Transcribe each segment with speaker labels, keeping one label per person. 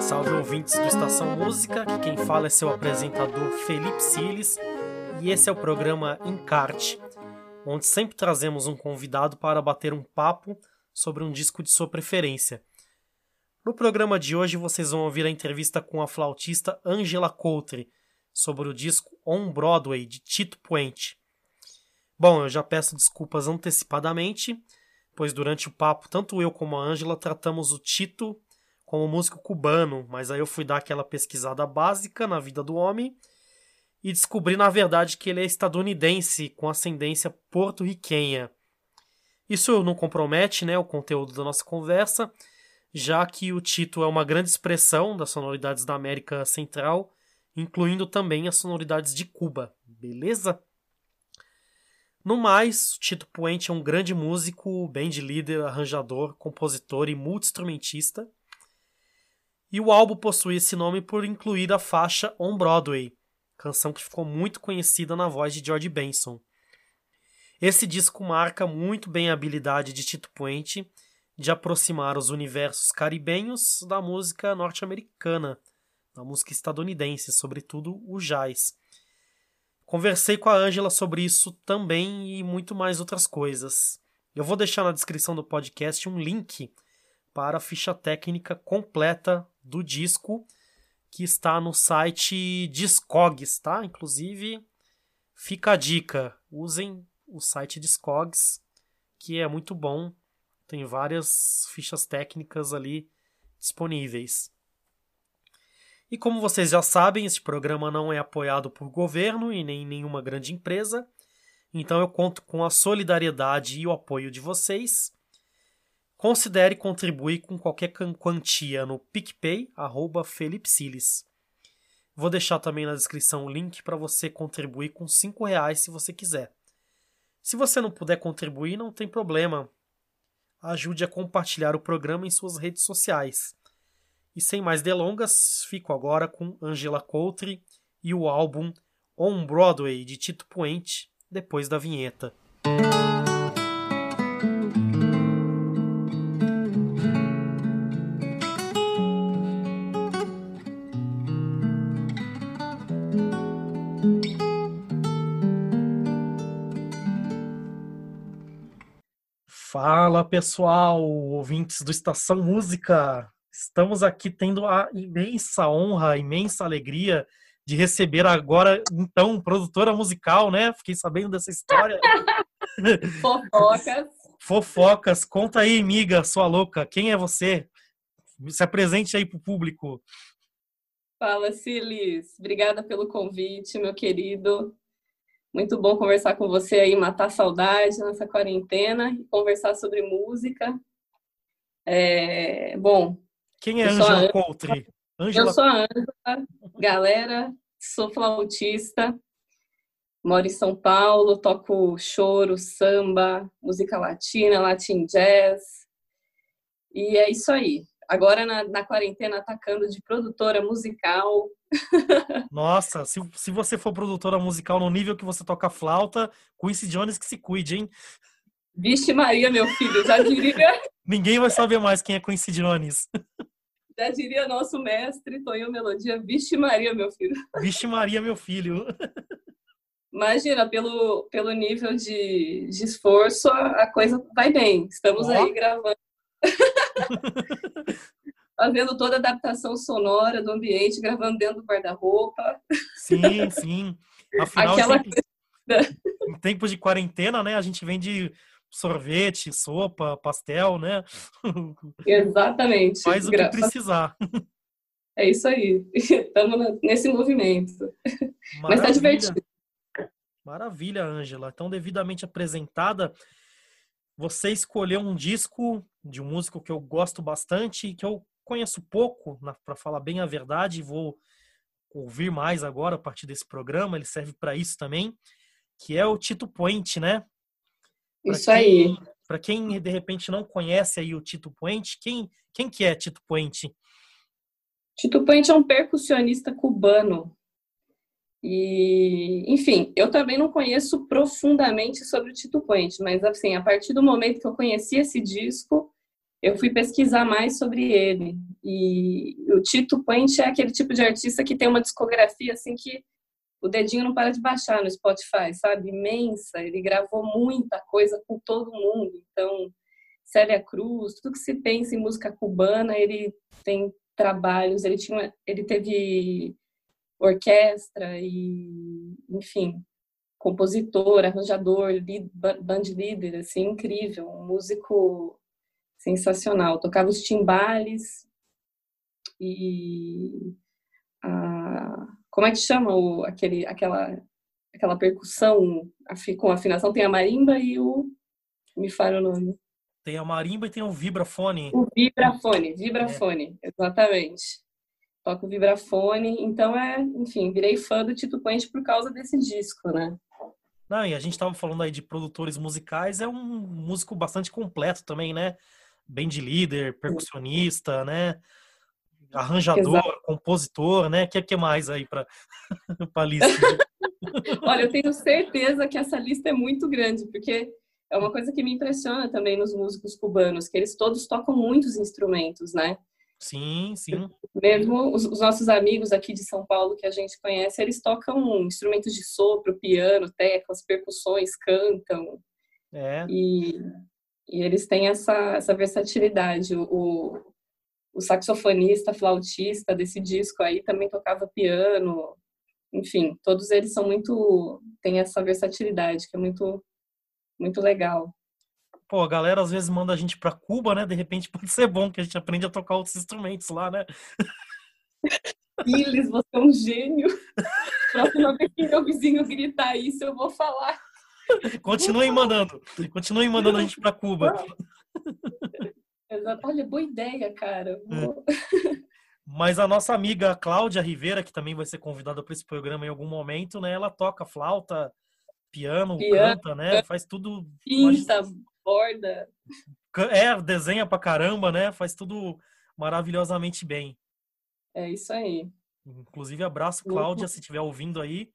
Speaker 1: Salve ouvintes do Estação Música, que quem fala é seu apresentador Felipe Siles e esse é o programa Encarte, onde sempre trazemos um convidado para bater um papo sobre um disco de sua preferência. No programa de hoje vocês vão ouvir a entrevista com a flautista Angela Coultre sobre o disco On Broadway de Tito Puente. Bom, eu já peço desculpas antecipadamente, pois durante o papo tanto eu como a Angela tratamos o Tito como músico cubano, mas aí eu fui dar aquela pesquisada básica na vida do homem e descobri na verdade que ele é estadunidense com ascendência porto-riquenha. Isso não compromete né, o conteúdo da nossa conversa, já que o Tito é uma grande expressão das sonoridades da América Central, incluindo também as sonoridades de Cuba, beleza? No mais, Tito Puente é um grande músico, band líder, arranjador, compositor e multi-instrumentista. E o álbum possui esse nome por incluir a faixa On Broadway, canção que ficou muito conhecida na voz de George Benson. Esse disco marca muito bem a habilidade de Tito Puente de aproximar os universos caribenhos da música norte-americana, da música estadunidense, sobretudo o jazz. Conversei com a Ângela sobre isso também e muito mais outras coisas. Eu vou deixar na descrição do podcast um link para a ficha técnica completa do disco que está no site Discogs, tá? Inclusive, fica a dica, usem o site Discogs, que é muito bom. Tem várias fichas técnicas ali disponíveis. E como vocês já sabem, este programa não é apoiado por governo e nem nenhuma grande empresa, então eu conto com a solidariedade e o apoio de vocês. Considere contribuir com qualquer quantia no PicPay, arroba Felipe Siles. Vou deixar também na descrição o link para você contribuir com R$ reais se você quiser. Se você não puder contribuir, não tem problema. Ajude a compartilhar o programa em suas redes sociais. E sem mais delongas, fico agora com Angela Coultre e o álbum On Broadway de Tito Puente, depois da vinheta. Fala pessoal, ouvintes do Estação Música. Estamos aqui tendo a imensa honra, a imensa alegria de receber agora, então, produtora musical, né? Fiquei sabendo dessa história.
Speaker 2: Fofocas.
Speaker 1: Fofocas. Conta aí, amiga, sua louca. Quem é você? Se apresente aí pro público.
Speaker 2: Fala, Silis. Obrigada pelo convite, meu querido. Muito bom conversar com você aí, matar saudade nessa quarentena e conversar sobre música. É, bom.
Speaker 1: Quem é Angela Coultre?
Speaker 2: Angela... Eu sou a Angela, galera, sou flautista, moro em São Paulo, toco choro, samba, música latina, latin jazz. E é isso aí. Agora na, na quarentena atacando de produtora musical,
Speaker 1: nossa, se, se você for produtora musical no nível que você toca flauta, Quincy Jones que se cuide, hein?
Speaker 2: Vixe Maria, meu filho, já diria.
Speaker 1: Ninguém vai saber mais quem é Quincy Jones.
Speaker 2: Já diria nosso mestre, Tonho Melodia, Vixe Maria, meu filho.
Speaker 1: Vixe Maria, meu filho.
Speaker 2: Imagina, pelo, pelo nível de, de esforço, a, a coisa vai bem. Estamos oh. aí gravando. fazendo toda a adaptação sonora do ambiente, gravando dentro do guarda-roupa.
Speaker 1: Sim, sim. Afinal, Aquela... em, em tempos de quarentena, né, a gente vende sorvete, sopa, pastel, né?
Speaker 2: Exatamente.
Speaker 1: Faz o que precisar.
Speaker 2: É isso aí. Estamos nesse movimento. Maravilha. Mas tá divertido.
Speaker 1: Maravilha, Ângela. Então, devidamente apresentada, você escolheu um disco de um músico que eu gosto bastante, que eu conheço pouco, para falar bem a verdade, vou ouvir mais agora a partir desse programa, ele serve para isso também, que é o Tito Point, né?
Speaker 2: Pra isso quem, aí.
Speaker 1: Para quem de repente não conhece aí o Tito Point, quem quem que é Tito Point?
Speaker 2: Tito Point é um percussionista cubano. E, enfim, eu também não conheço profundamente sobre o Tito Puente, mas assim, a partir do momento que eu conheci esse disco, eu fui pesquisar mais sobre ele. E o Tito Puente é aquele tipo de artista que tem uma discografia assim que o dedinho não para de baixar no Spotify, sabe? Imensa. Ele gravou muita coisa com todo mundo. Então, Célia Cruz, tudo que se pensa em música cubana, ele tem trabalhos, ele tinha, ele teve orquestra e, enfim, compositor, arranjador, lead, band leader, assim, incrível, um músico sensacional. Tocava os timbales e a, como é que chama o, aquele, aquela, aquela percussão com afinação? Tem a marimba e o me fala o nome.
Speaker 1: Tem a marimba e tem o vibrafone.
Speaker 2: O vibrafone, vibrafone, é. exatamente toco vibrafone, então é, enfim, virei fã do Tito Puente por causa desse disco, né?
Speaker 1: Não, e a gente tava falando aí de produtores musicais, é um músico bastante completo também, né? Bem de líder, percussionista, né? Arranjador, Exato. compositor, né? O que, que mais aí para a lista?
Speaker 2: Olha, eu tenho certeza que essa lista é muito grande, porque é uma coisa que me impressiona também nos músicos cubanos, que eles todos tocam muitos instrumentos, né?
Speaker 1: Sim, sim.
Speaker 2: Mesmo os, os, nossos amigos aqui de São Paulo que a gente conhece, eles tocam instrumentos de sopro, piano, teclas, percussões, cantam.
Speaker 1: É.
Speaker 2: E, e eles têm essa, essa versatilidade. O, o saxofonista, flautista desse disco aí também tocava piano. Enfim, todos eles são muito. têm essa versatilidade que é muito, muito legal
Speaker 1: pô, a galera às vezes manda a gente para Cuba, né? De repente pode ser bom que a gente aprende a tocar outros instrumentos lá, né?
Speaker 2: Iles, você é um gênio. Próxima vez que meu vizinho gritar isso, eu vou falar.
Speaker 1: Continuem mandando. Continuem mandando a gente para Cuba.
Speaker 2: Exato. Olha, boa ideia, cara. Vou...
Speaker 1: Mas a nossa amiga Cláudia Rivera, que também vai ser convidada para esse programa em algum momento, né? Ela toca flauta, piano, piano canta, né? Faz tudo.
Speaker 2: Pinta, borda.
Speaker 1: É, desenha pra caramba, né? Faz tudo maravilhosamente bem.
Speaker 2: É isso aí.
Speaker 1: Inclusive, abraço, Cláudia, se estiver ouvindo aí.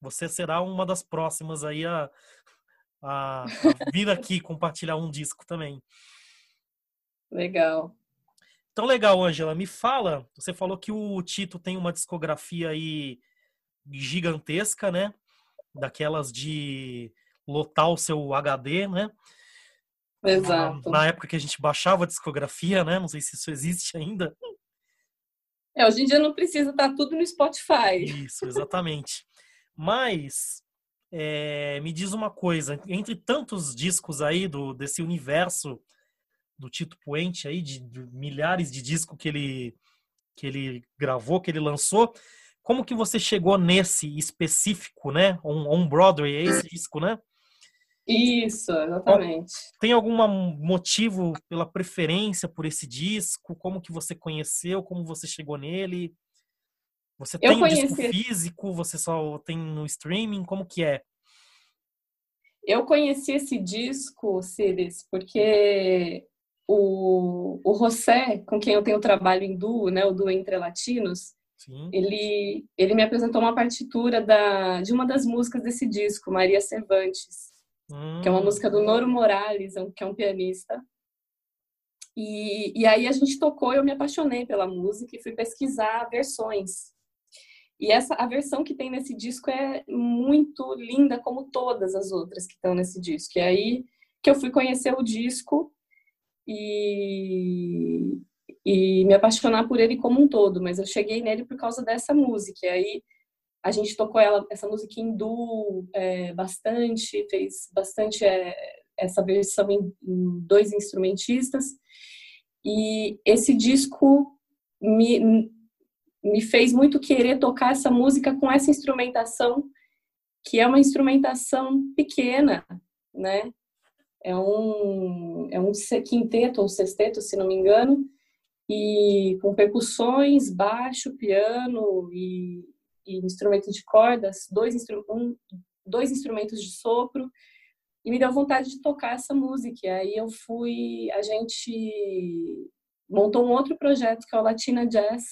Speaker 1: Você será uma das próximas aí a, a, a vir aqui compartilhar um disco também.
Speaker 2: Legal.
Speaker 1: Então, legal, Angela. Me fala, você falou que o Tito tem uma discografia aí gigantesca, né? Daquelas de lotar o seu HD, né?
Speaker 2: Exato.
Speaker 1: Na, época que a gente baixava a discografia, né? Não sei se isso existe ainda.
Speaker 2: É, hoje em dia não precisa estar tá tudo no Spotify.
Speaker 1: Isso, exatamente. Mas é, me diz uma coisa, entre tantos discos aí do desse universo do Tito Puente aí, de, de milhares de discos que ele que ele gravou, que ele lançou, como que você chegou nesse específico, né? On, on Broadway, é esse disco, né?
Speaker 2: Isso, exatamente.
Speaker 1: Tem algum motivo pela preferência por esse disco? Como que você conheceu? Como você chegou nele? Você tem o conheci... disco físico? Você só tem no streaming? Como que é?
Speaker 2: Eu conheci esse disco, Ciris, porque o, o José, com quem eu tenho trabalho em duo, né, o duo Entre Latinos, Sim. Ele, ele me apresentou uma partitura da, de uma das músicas desse disco, Maria Cervantes hum. que é uma música do Noro Morales, é que é um pianista. E, e aí a gente tocou, eu me apaixonei pela música e fui pesquisar versões. E essa a versão que tem nesse disco é muito linda, como todas as outras que estão nesse disco. E aí que eu fui conhecer o disco e, e me apaixonar por ele como um todo. Mas eu cheguei nele por causa dessa música. E aí a gente tocou ela, essa música hindu é, bastante, fez bastante é, essa versão em, em, dois instrumentistas. E esse disco me, me fez muito querer tocar essa música com essa instrumentação, que é uma instrumentação pequena, né? É um, é um quinteto ou sexteto, se não me engano, e com percussões, baixo, piano e e instrumento de cordas, dois, instru um, dois instrumentos de sopro, e me deu vontade de tocar essa música. E aí eu fui, a gente montou um outro projeto que é o Latina Jazz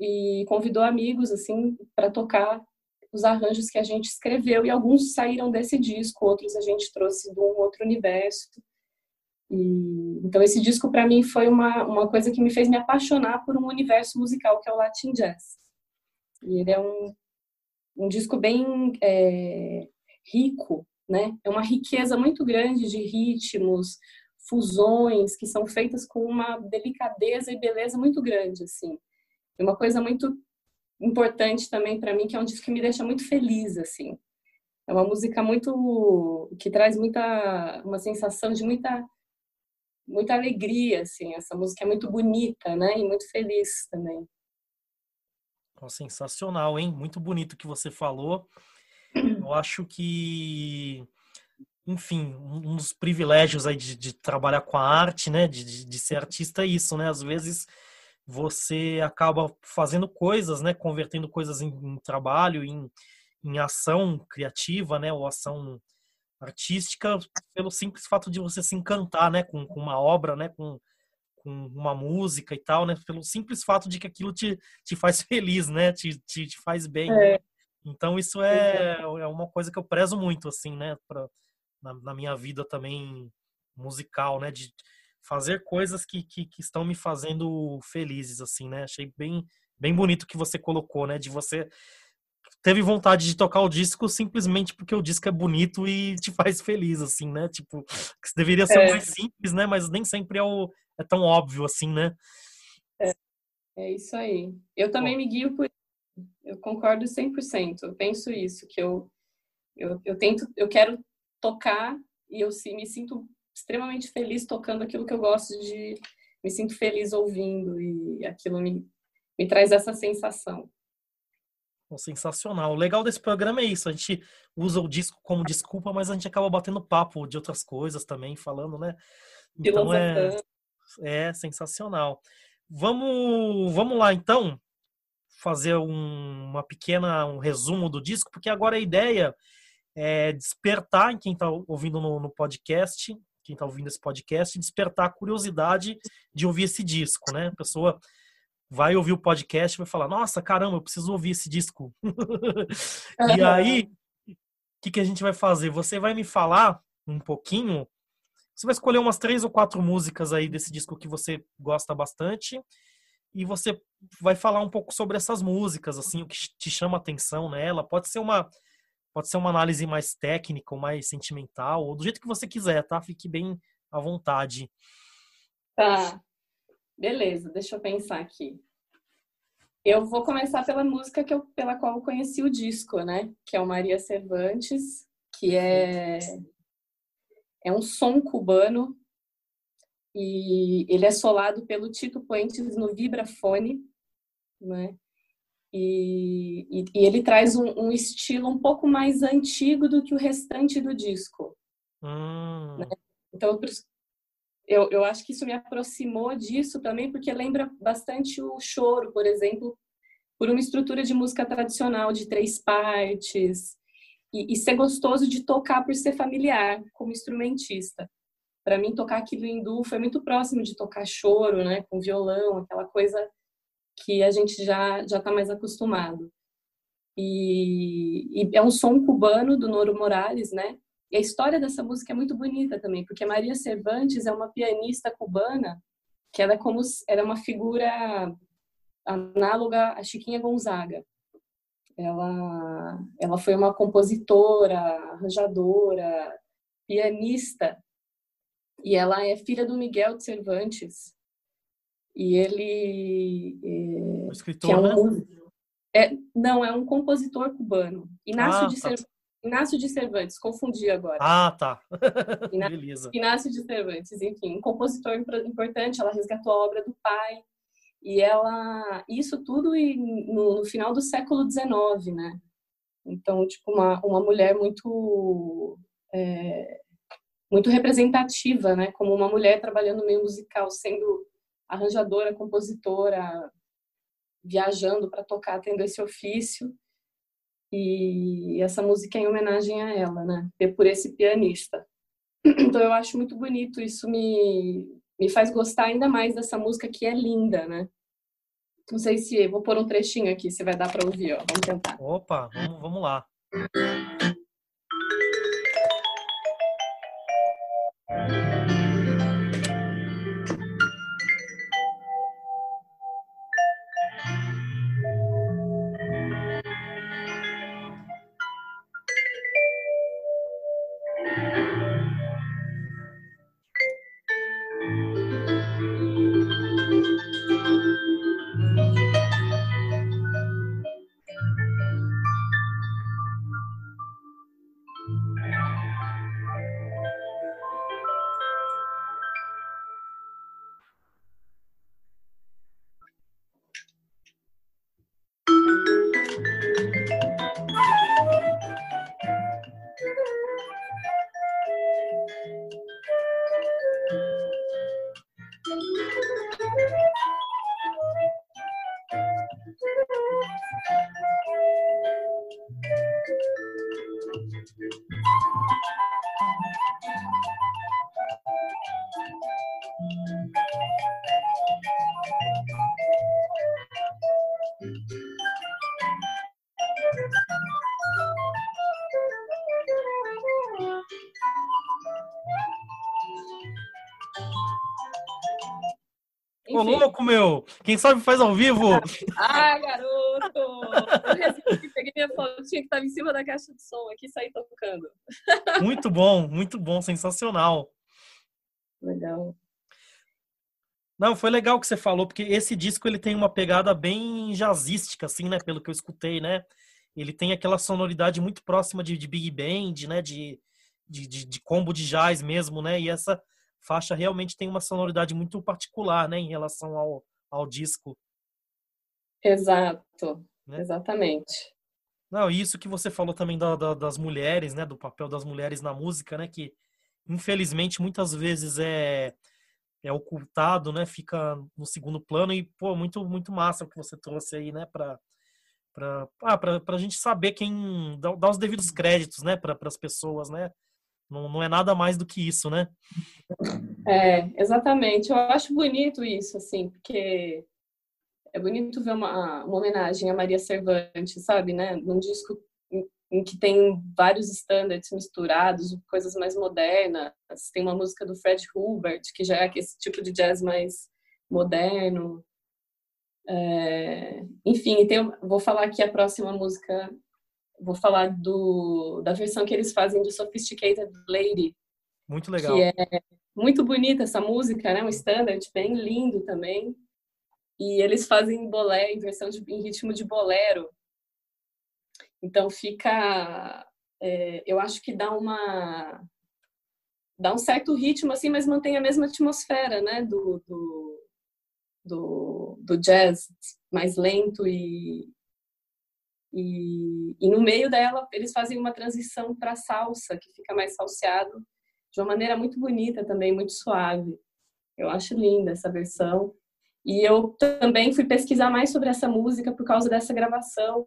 Speaker 2: e convidou amigos assim para tocar os arranjos que a gente escreveu e alguns saíram desse disco, outros a gente trouxe de um outro universo. E, então esse disco para mim foi uma, uma coisa que me fez me apaixonar por um universo musical que é o Latin Jazz. E ele é um, um disco bem é, rico, né? É uma riqueza muito grande de ritmos, fusões que são feitas com uma delicadeza e beleza muito grande, assim. É uma coisa muito importante também para mim que é um disco que me deixa muito feliz, assim. É uma música muito que traz muita uma sensação de muita muita alegria, assim. Essa música é muito bonita, né? E muito feliz também.
Speaker 1: sensacional, hein? Muito bonito que você falou. Eu acho que enfim, um dos privilégios aí de, de trabalhar com a arte, né, de, de, de, ser artista é isso, né? Às vezes você acaba fazendo coisas, né, convertendo coisas em, em trabalho, em, em ação criativa, né, ou ação artística, pelo simples fato de você se encantar, né, com, com uma obra, né, com, com uma música e tal, né, pelo simples fato de que aquilo te, te faz feliz, né, te, te, te faz bem. É. Então isso é, é uma coisa que eu prezo muito, assim, né, pra, na, na minha vida também musical, né? De fazer coisas que, que, que, estão me fazendo felizes, assim, né? Achei bem, bem bonito que você colocou, né? De você teve vontade de tocar o disco simplesmente porque o disco é bonito e te faz feliz, assim, né? Tipo, que deveria ser é. mais simples, né? Mas nem sempre é, o, é tão óbvio, assim, né?
Speaker 2: É, é isso aí. Eu também Bom. me guio por eu concordo 100%. Eu penso isso, que eu, eu, eu tento, eu quero tocar e eu me sinto extremamente feliz tocando aquilo que eu gosto de, me sinto feliz ouvindo e aquilo me, me traz essa sensação.
Speaker 1: Sensacional. O legal desse programa é isso. A gente usa o disco como desculpa, mas a gente acaba batendo papo de outras coisas também, falando, né? Então é, é sensacional. Vamos, vamos lá então fazer um, uma pequena um resumo do disco, porque agora a ideia é, despertar em quem está ouvindo no, no, podcast, quem está ouvindo esse podcast, despertar a curiosidade de ouvir esse disco, né? A pessoa vai ouvir o podcast e vai falar: Nossa, caramba, eu preciso ouvir esse disco. e aí, o que, que a gente vai fazer? Você vai me falar um pouquinho. Você vai escolher umas três ou quatro músicas aí desse disco que você gosta bastante e você vai falar um pouco sobre essas músicas, assim, o que te chama atenção nela. Pode ser uma Pode ser uma análise mais técnica ou mais sentimental, ou do jeito que você quiser, tá? Fique bem à vontade.
Speaker 2: Tá. Beleza, deixa eu pensar aqui. Eu vou começar pela música que eu, pela qual eu conheci o disco, né? Que é o Maria Cervantes, que é é um som cubano e ele é solado pelo Tito Puentes no vibrafone, né? E, e, e ele traz um, um, estilo um pouco mais antigo do que o restante do disco. Hum. Né? Então, eu, eu acho que isso me aproximou disso também, porque lembra bastante o choro, por exemplo, por uma estrutura de música tradicional de três partes, e, e ser gostoso de tocar por ser familiar, como instrumentista. Para mim, tocar aquilo hindu foi muito próximo de tocar choro, né, com violão, aquela coisa que a gente já já está mais acostumado. E, e, é um som cubano do Noro Morales, né? E a história dessa música é muito bonita também, porque Maria Cervantes é uma pianista cubana que ela é como era é uma figura análoga a Chiquinha Gonzaga. Ela ela foi uma compositora, arranjadora, pianista e ela é filha do Miguel de Cervantes, e ele.
Speaker 1: É, o escritor, é um, né?
Speaker 2: É, não, é um compositor cubano. Inácio, ah, de, tá. Cervantes, Inácio de Cervantes, confundi agora.
Speaker 1: Ah, tá.
Speaker 2: Inácio, Beleza. Inácio de Cervantes, enfim, um compositor importante. Ela resgatou a obra do pai. E ela. Isso tudo no, no final do século XIX, né? Então, tipo, uma, uma mulher muito. É, muito representativa, né? Como uma mulher trabalhando no meio musical, sendo arranjadora, compositora, viajando para tocar, tendo esse ofício. E essa música é em homenagem a ela, né? Por esse pianista. Então eu acho muito bonito, isso me, me faz gostar ainda mais dessa música que é linda, né? Não sei se vou pôr um trechinho aqui, se vai dar para ouvir, ó. Vamos tentar.
Speaker 1: Opa, vamos, vamos lá. Ô, louco, meu! Quem sabe faz ao vivo!
Speaker 2: Ah, garoto! Eu peguei minha fotinha que estava em cima da caixa de som aqui e saí tocando.
Speaker 1: Muito bom, muito bom, sensacional.
Speaker 2: Legal.
Speaker 1: Não, foi legal o que você falou, porque esse disco ele tem uma pegada bem jazzística, assim, né? Pelo que eu escutei, né? Ele tem aquela sonoridade muito próxima de, de Big Band, né? De, de, de, de combo de jazz mesmo, né? E essa faixa realmente tem uma sonoridade muito particular, né, em relação ao, ao disco.
Speaker 2: Exato, né? exatamente.
Speaker 1: Não, isso que você falou também da, da, das mulheres, né, do papel das mulheres na música, né, que infelizmente muitas vezes é é ocultado, né, fica no segundo plano e pô, muito muito massa o que você trouxe aí, né, para para ah, para a gente saber quem dá, os devidos créditos, né, para as pessoas, né, não, não é nada mais do que isso, né?
Speaker 2: É, exatamente. Eu acho bonito isso, assim, porque é bonito ver uma, uma homenagem a Maria Cervantes, sabe, né? Num disco em, em que tem vários standards misturados, coisas mais modernas. Tem uma música do Fred Hubert, que já é esse tipo de jazz mais moderno. É, enfim, tem, vou falar aqui a próxima música vou falar do, da versão que eles fazem do Sophisticated Lady.
Speaker 1: Muito legal.
Speaker 2: Que é muito bonita essa música, né? Um standard bem lindo também. E eles fazem bolé em versão de, em ritmo de bolero. Então fica, é, eu acho que dá uma dá um certo ritmo assim, mas mantém a mesma atmosfera, né? Do, do, do, do jazz mais lento e, e, e no meio dela, eles fazem uma transição para salsa, que fica mais salseado, de uma maneira muito bonita também, muito suave. Eu acho linda essa versão. E eu também fui pesquisar mais sobre essa música por causa dessa gravação.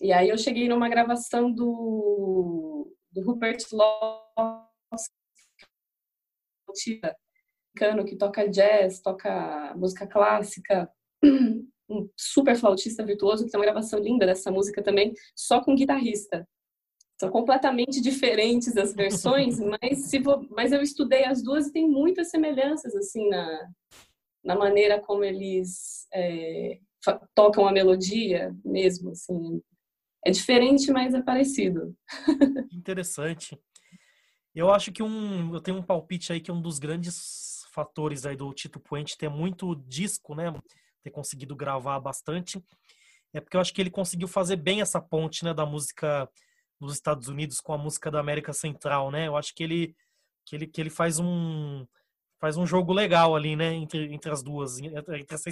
Speaker 2: E aí eu cheguei numa gravação do, do Rupert Laws, que toca jazz, toca música clássica, um super flautista virtuoso que tem uma gravação linda dessa música também, só com guitarrista. São completamente diferentes as versões, mas, se vou, mas eu estudei as duas e tem muitas semelhanças assim na, na maneira como eles é, tocam a melodia mesmo. Assim. É diferente, mas é parecido.
Speaker 1: Interessante. Eu acho que um, eu tenho um palpite aí que um dos grandes fatores aí do Tito Puente ter muito disco, né? Ter conseguido gravar bastante, é porque eu acho que ele conseguiu fazer bem essa ponte, né, da música dos Estados Unidos com a música da América Central, né? Eu acho que ele que ele, que ele faz um faz um jogo legal ali, né, entre, entre as duas, entre essa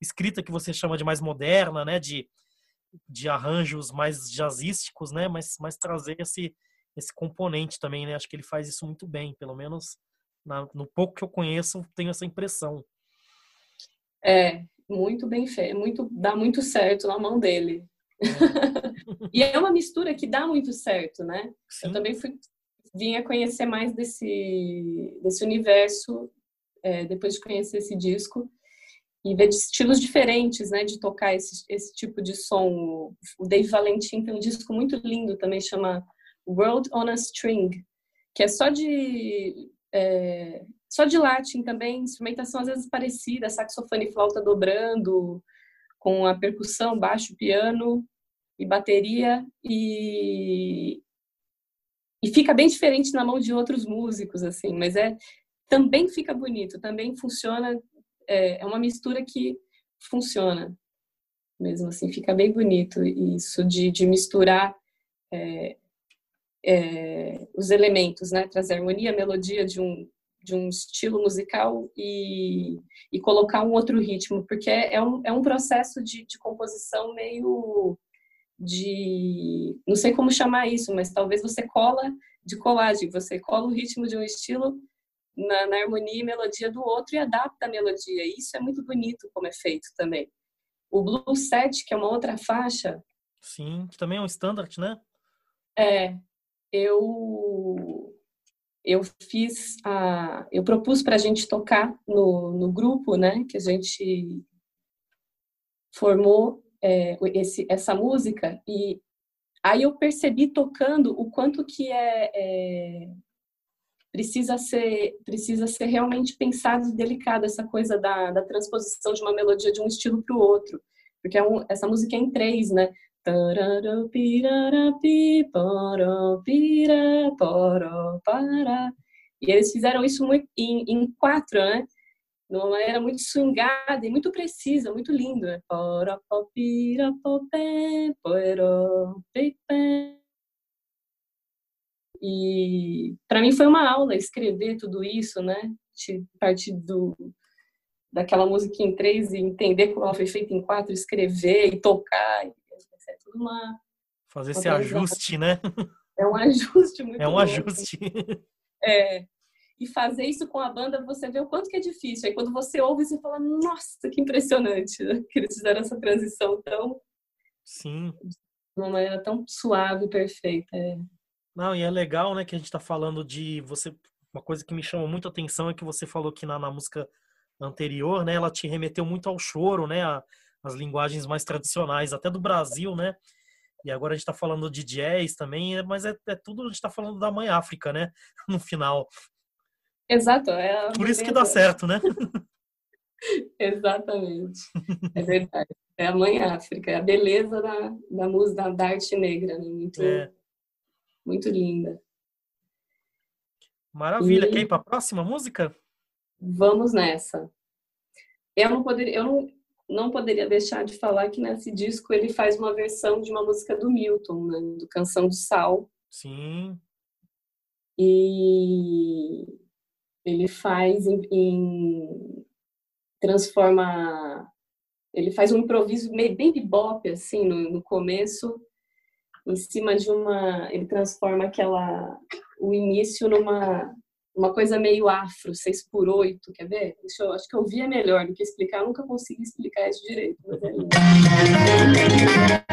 Speaker 1: escrita que você chama de mais moderna, né, de, de arranjos mais jazzísticos, né, mas, mas trazer esse esse componente também, né? Acho que ele faz isso muito bem, pelo menos na, no pouco que eu conheço, tenho essa impressão.
Speaker 2: É, muito bem feito, muito, dá muito certo na mão dele. É. e é uma mistura que dá muito certo, né? Sim. Eu também fui, vim a conhecer mais desse, desse universo é, depois de conhecer esse disco. e ver estilos diferentes, né, de tocar esse, esse tipo de som. O Dave Valentim tem um disco muito lindo também, chama World on a String, que é só de é, só de latim também, instrumentação às vezes parecida, saxofone e flauta dobrando, com a percussão, baixo, piano e bateria, e, e fica bem diferente na mão de outros músicos, assim, mas é também fica bonito, também funciona, é, é uma mistura que funciona mesmo assim, fica bem bonito isso de, de misturar é, é, os elementos, né? Trazer harmonia, melodia de um, de um estilo musical e, e colocar um outro ritmo, porque é um, é um processo de, de composição meio de. Não sei como chamar isso, mas talvez você cola de colagem, você cola o ritmo de um estilo na, na, harmonia e melodia do outro e adapta a melodia. E isso é muito bonito como é feito também. O Blue Set, que é uma outra faixa.
Speaker 1: Sim, que também é um standard, né?
Speaker 2: É, eu eu fiz a eu propus para a gente tocar no, no grupo né que a gente formou é, esse essa música. E aí eu percebi tocando o quanto que é, é precisa ser precisa ser realmente pensado e delicado essa coisa da, da transposição de uma melodia de um estilo para o outro. Porque é um, essa música é em três né e eles fizeram isso em, em quatro, né? De uma maneira muito swingada e muito precisa, muito lindo. Né? E para mim foi uma aula escrever tudo isso, né? A partir do, daquela música em três e entender como ela foi feita em quatro, escrever e tocar é tudo uma.
Speaker 1: Fazer uma esse ajuste, né?
Speaker 2: É um ajuste muito
Speaker 1: É um
Speaker 2: louco.
Speaker 1: ajuste.
Speaker 2: É. E fazer isso com a banda, você vê o quanto que é difícil. Aí quando você ouve, você fala, nossa, que impressionante né? que eles fizeram essa transição tão.
Speaker 1: Sim.
Speaker 2: De uma maneira tão suave e perfeita. É.
Speaker 1: Não, e é legal, né, que a gente tá falando de você. Uma coisa que me chama muito a atenção é que você falou que na, na música anterior, né, ela te remeteu muito ao choro, né, a, as linguagens mais tradicionais, até do Brasil, né? E agora a gente está falando de jazz também, mas é, é, tudo, a gente está falando da mãe África, né? No final.
Speaker 2: Exato. É
Speaker 1: Por isso que dá certo, né?
Speaker 2: Exatamente. É verdade. É a mãe África, é a beleza da, da música, da arte negra, né? Muito, é. muito linda.
Speaker 1: Maravilha. E... Quer ir para a próxima música?
Speaker 2: Vamos nessa. Eu não poderia, eu não, não poderia deixar de falar que nesse disco ele faz uma versão de uma música do Milton, né? do Canção do Sal.
Speaker 1: Sim.
Speaker 2: E ele faz em, em transforma ele faz um improviso meio bem bebop assim no, no começo em cima de uma ele transforma aquela o início numa uma coisa meio afro, 6 por 8 quer ver? Deixa eu, acho que eu vi é melhor do que explicar, eu nunca consegui explicar isso direito, mas é.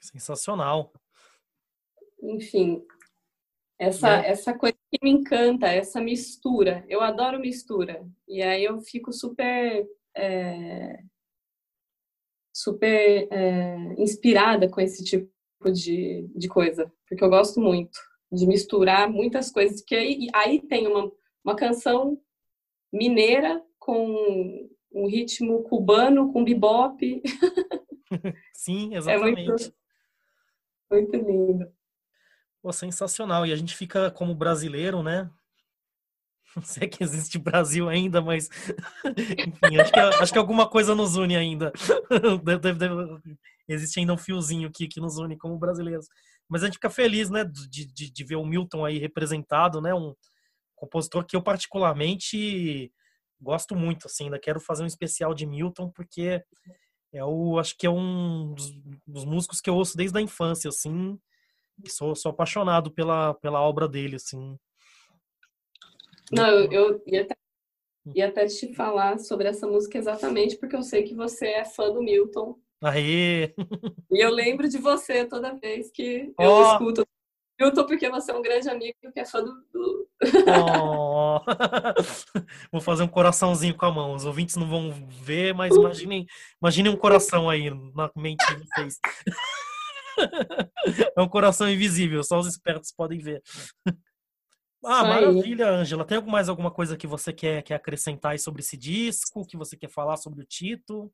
Speaker 1: Sensacional.
Speaker 2: Enfim, Essa, é. essa coisa que me encanta, essa mistura. Eu adoro mistura. E aí eu fico super. É, super é, inspirada com esse tipo de, de coisa. Porque eu gosto muito de misturar muitas coisas. Que aí, aí tem uma, uma canção mineira com um ritmo cubano, com bebop.
Speaker 1: Sim, exatamente.
Speaker 2: É muito, muito lindo.
Speaker 1: Pô, sensacional. E a gente fica como brasileiro, né? Não sei que existe Brasil ainda, mas enfim, acho que, acho que alguma coisa nos une ainda. Deve, deve, existe ainda um fiozinho aqui que nos une como brasileiros. Mas a gente fica feliz, né, de, de, de ver o Milton aí representado, né? Um compositor que eu particularmente gosto muito, assim, ainda quero fazer um especial de Milton, porque é o, acho que é um dos, dos músicos que eu ouço desde a infância, assim, sou, sou apaixonado pela, pela obra dele, assim.
Speaker 2: Não, eu, eu ia, até, ia até te falar sobre essa música exatamente porque eu sei que você é fã do Milton.
Speaker 1: Aí.
Speaker 2: E eu lembro de você toda vez que eu oh. escuto Milton, porque você é um grande amigo que é fã do. do...
Speaker 1: Oh. Vou fazer um coraçãozinho com a mão. Os ouvintes não vão ver, mas imaginem, imaginem um coração aí na mente de vocês. É um coração invisível, só os espertos podem ver. Ah, maravilha, Ângela. Tem mais alguma coisa que você quer, quer acrescentar sobre esse disco? Que você quer falar sobre o Tito?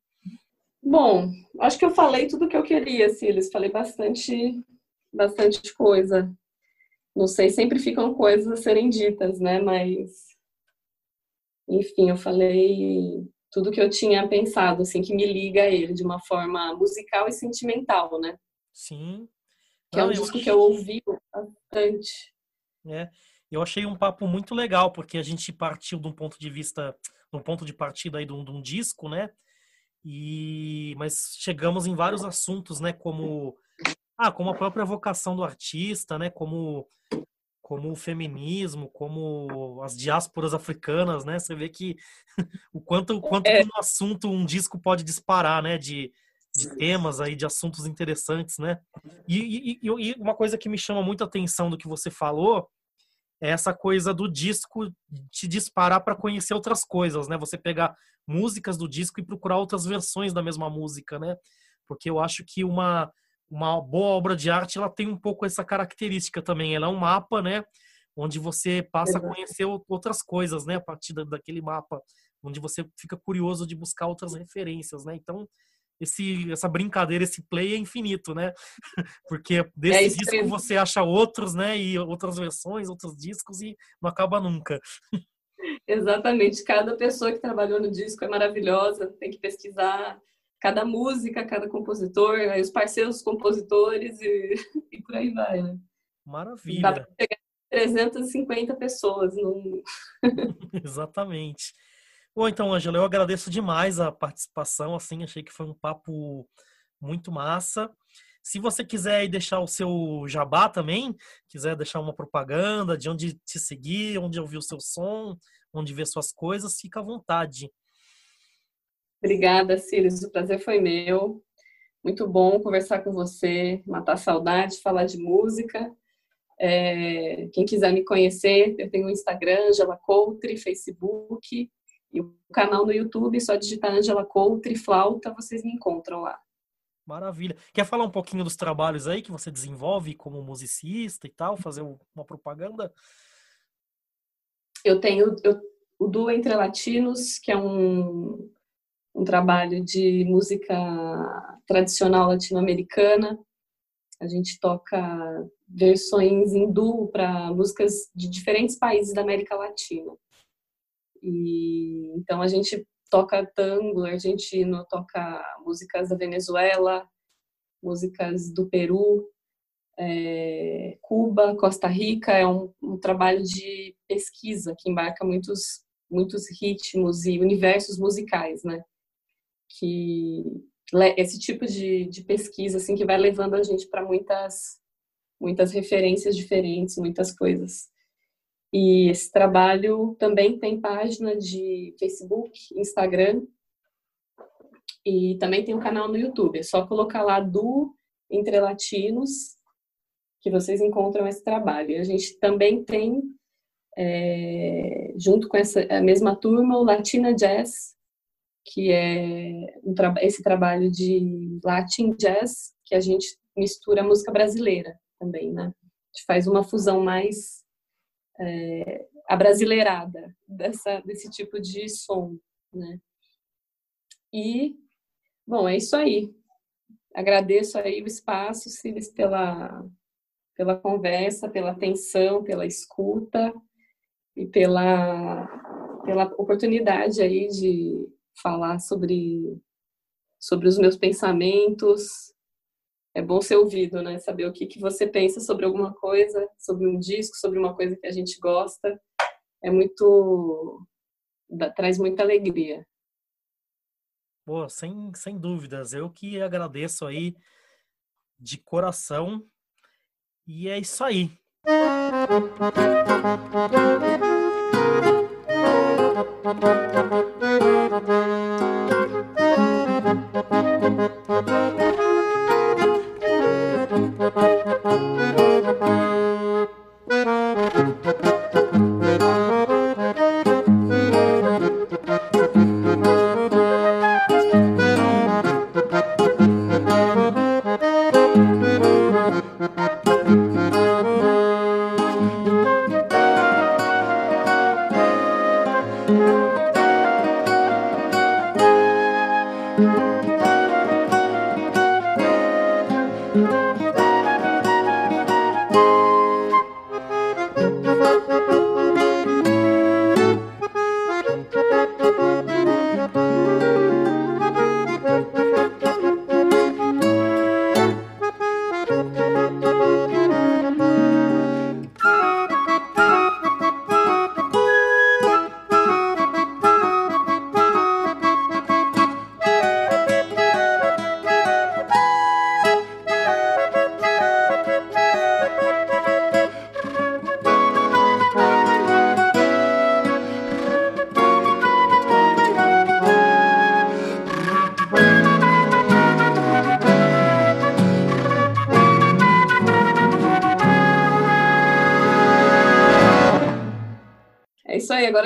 Speaker 2: Bom, acho que eu falei tudo que eu queria, Silas. Falei bastante, bastante coisa. Não sei, sempre ficam coisas a serem ditas, né? Mas, enfim, eu falei tudo que eu tinha pensado, assim, que me liga a ele de uma forma musical e sentimental, né?
Speaker 1: Sim.
Speaker 2: Que Não, é um disco achei... que eu ouvi bastante.
Speaker 1: É, eu achei um papo muito legal, porque a gente partiu de um ponto de vista, de um ponto de partida aí de um, de um disco, né? E mas chegamos em vários assuntos, né? Como ah, como a própria vocação do artista, né? Como como o feminismo, como as diásporas africanas, né? Você vê que o quanto o quanto é. um assunto um disco pode disparar, né? De de temas aí, de assuntos interessantes, né? E, e, e, uma coisa que me chama muito a atenção do que você falou é essa coisa do disco te disparar para conhecer outras coisas, né? Você pegar músicas do disco e procurar outras versões da mesma música, né? Porque eu acho que uma uma boa obra de arte ela tem um pouco essa característica também. Ela é um mapa, né? Onde você passa a conhecer outras coisas, né? A partir daquele mapa, onde você fica curioso de buscar outras referências, né? Então esse, essa brincadeira, esse play é infinito, né? Porque desse é disco mesmo. você acha outros, né? E outras versões, outros discos e não acaba nunca.
Speaker 2: Exatamente. Cada pessoa que trabalhou no disco é maravilhosa, tem que pesquisar cada música, cada compositor, os parceiros compositores e, e por aí vai, né?
Speaker 1: Maravilha. Dá
Speaker 2: pra pegar 350 pessoas. No...
Speaker 1: Exatamente. Bom, então, Angela, eu agradeço demais a participação, assim, achei que foi um papo muito massa. Se você quiser deixar o seu jabá também, quiser deixar uma propaganda de onde te seguir, onde ouvir o seu som, onde ver suas coisas, fica à vontade.
Speaker 2: Obrigada, Cílios. O prazer foi meu. Muito bom conversar com você, matar saudade, falar de música. É, quem quiser me conhecer, eu tenho o Instagram, Angela Coutre, Facebook. E o canal no YouTube, só digitar Angela Coutre Flauta, vocês me encontram lá.
Speaker 1: Maravilha. Quer falar um pouquinho dos trabalhos aí que você desenvolve como musicista e tal, fazer uma propaganda?
Speaker 2: Eu tenho eu, o Duo Entre Latinos, que é um, um trabalho de música tradicional latino-americana. A gente toca versões em duo para músicas de diferentes países da América Latina. E então a gente toca tango argentino, toca músicas da Venezuela, músicas do Peru, é, Cuba, Costa Rica. É um, um, trabalho de pesquisa que embarca muitos muitos ritmos e universos musicais, né? Que esse tipo de, de pesquisa assim que vai levando a gente para muitas muitas referências diferentes, muitas coisas. E esse trabalho também tem página de Facebook, Instagram e também tem um canal no YouTube. É só colocar lá do Entre Latinos, que vocês encontram esse trabalho. A gente também tem, é, junto com essa a mesma turma, o Latina Jazz, que é um tra esse trabalho de Latin Jazz, que a gente mistura música brasileira também, né? A gente faz uma fusão mais é, abrasileirada dessa, desse tipo de som, né? E, bom, é isso aí. Agradeço aí o espaço, Silas, pela, pela conversa, pela atenção, pela escuta e pela, pela oportunidade aí de falar sobre, sobre os meus pensamentos. É bom ser ouvido, né? Saber o que, que você pensa sobre alguma coisa, sobre um disco, sobre uma coisa que a gente gosta. É muito. traz muita alegria.
Speaker 1: Boa, sem, sem dúvidas. Eu que agradeço aí de coração. E é isso aí.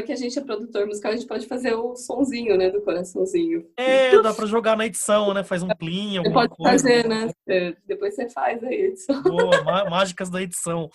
Speaker 2: Que a gente é produtor musical, a gente pode fazer o sonzinho, né, do coraçãozinho.
Speaker 1: É, dá pra jogar na edição, né? Faz um plim,
Speaker 2: Você pode coisa. fazer, né? Depois você faz a edição.
Speaker 1: Boa, mágicas da edição.